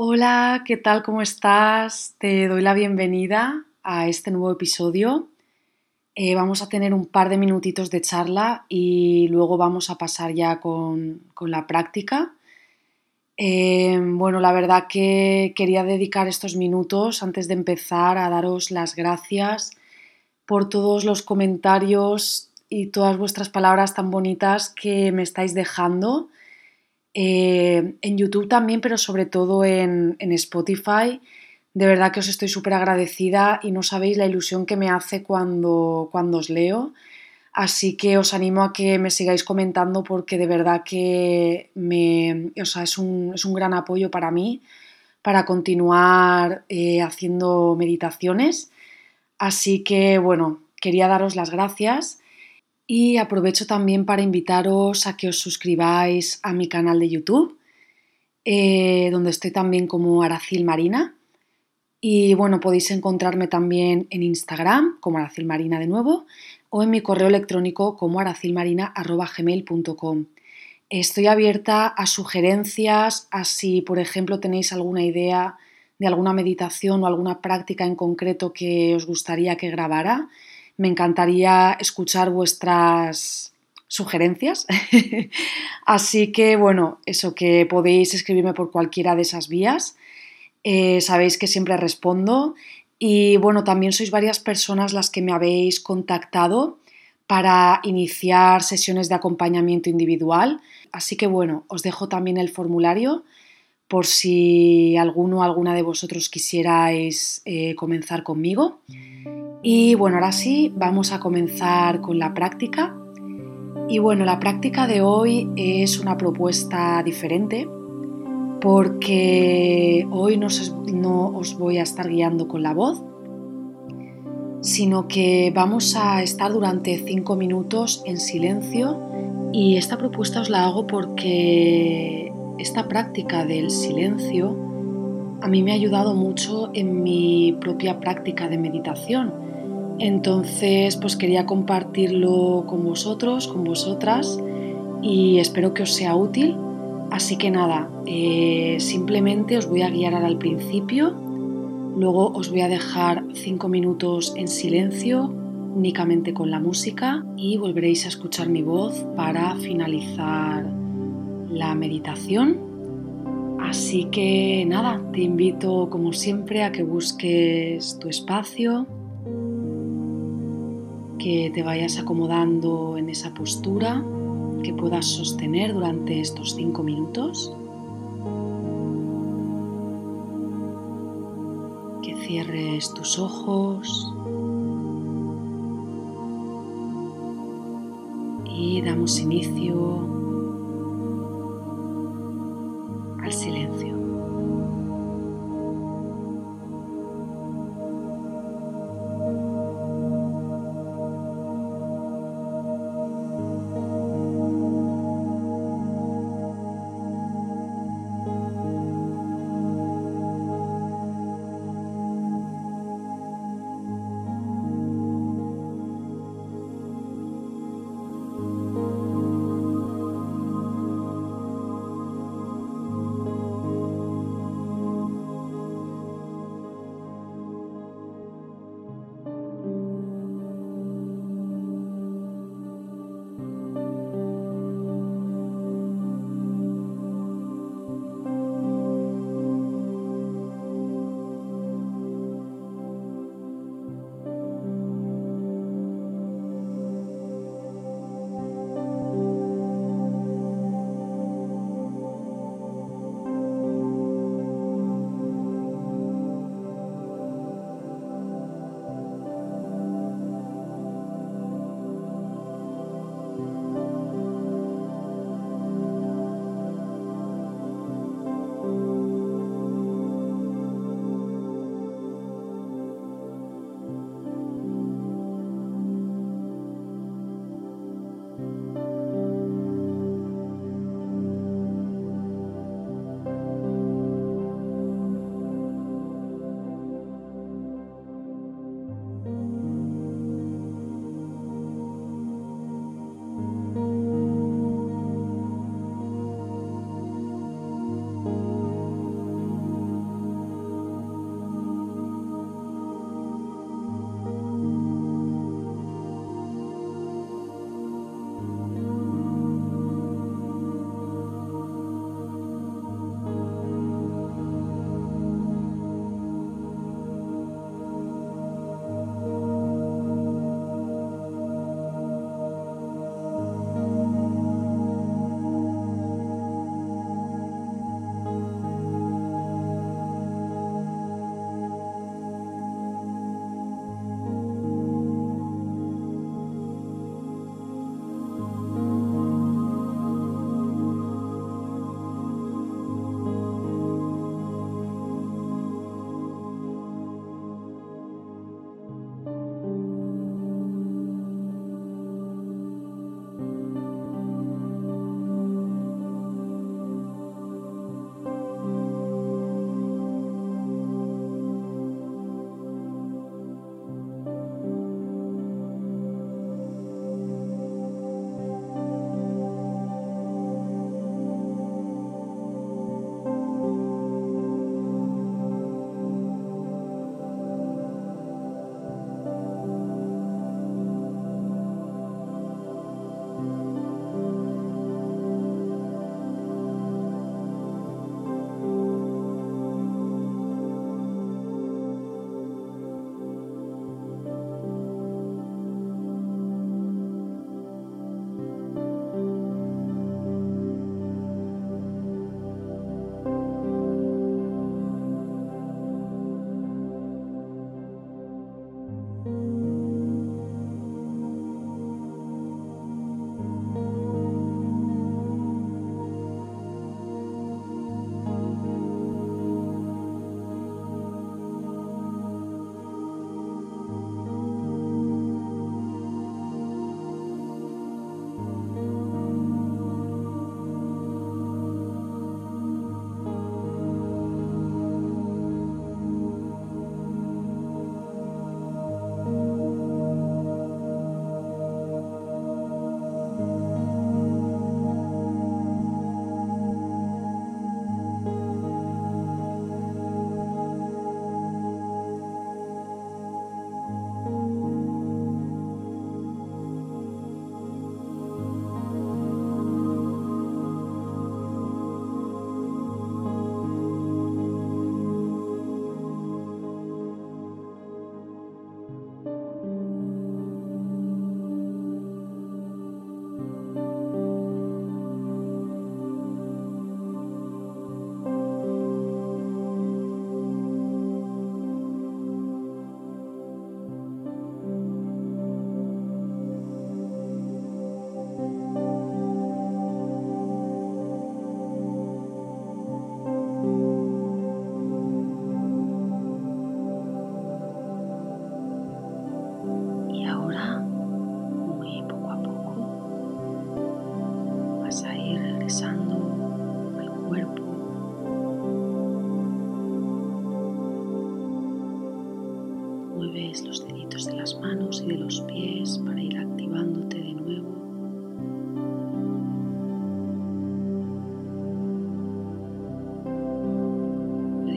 Hola, ¿qué tal? ¿Cómo estás? Te doy la bienvenida a este nuevo episodio. Eh, vamos a tener un par de minutitos de charla y luego vamos a pasar ya con, la práctica. Eh, bueno, la verdad que quería dedicar estos minutos antes de empezar a daros las gracias por todos los comentarios y todas vuestras palabras tan bonitas que me estáis dejando eh, en YouTube también, pero sobre todo en, Spotify. De verdad que os estoy súper agradecida y no sabéis la ilusión que me hace cuando, cuando os leo. Así que os animo a que me sigáis comentando porque de verdad que me, es, un, gran apoyo para mí para continuar eh, haciendo meditaciones. Así que bueno, quería daros las gracias y aprovecho también para invitaros a que os suscribáis a mi canal de YouTube, eh, donde estoy también como Aracil Marina. Y bueno, podéis encontrarme también en Instagram como Aracil Marina de nuevo o en mi correo electrónico como aracilmarina.gmail.com. Estoy abierta a sugerencias, a si por ejemplo tenéis alguna idea de alguna meditación o alguna práctica en concreto que os gustaría que grabara me encantaría escuchar vuestras sugerencias. Así que bueno, eso que podéis escribirme por cualquiera de esas vías. Eh, sabéis que siempre respondo. Y bueno, también sois varias personas las que me habéis contactado para iniciar sesiones de acompañamiento individual. Así que bueno, os dejo también el formulario por si alguno o alguna de vosotros quisierais eh, comenzar conmigo. Y bueno, ahora sí, vamos a comenzar con la práctica. Y bueno, la práctica de hoy es una propuesta diferente porque hoy no os, voy a estar guiando con la voz, sino que vamos a estar durante cinco minutos en silencio y esta propuesta os la hago porque esta práctica del silencio a mí me ha ayudado mucho en mi propia práctica de meditación entonces, pues quería compartirlo con vosotros, con vosotras y espero que os sea útil. Así que nada, eh, simplemente os voy a guiar al principio, luego os voy a dejar cinco minutos en silencio, únicamente con la música y volveréis a escuchar mi voz para finalizar la meditación. Así que nada, te invito como siempre a que busques tu espacio, que te vayas acomodando en esa postura que puedas sostener durante estos cinco minutos. Que cierres tus ojos. Y damos inicio al silencio.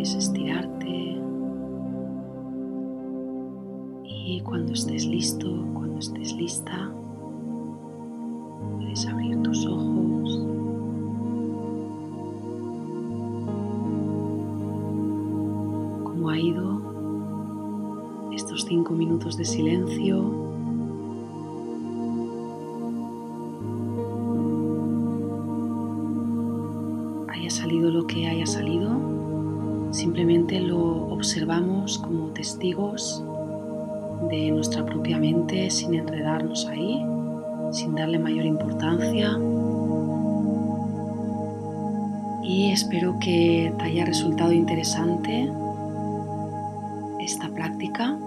Puedes estirarte y cuando estés listo, cuando estés lista, puedes abrir tus ojos. ¿Cómo ha ido estos cinco minutos de silencio? salido lo que haya salido, simplemente lo observamos como testigos de nuestra propia mente sin enredarnos ahí, sin darle mayor importancia. Y espero que te haya resultado interesante esta práctica.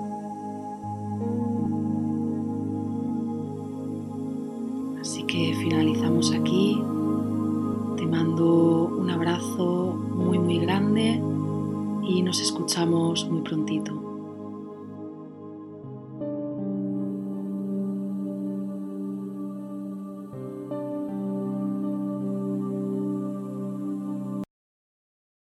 Escuchamos muy prontito.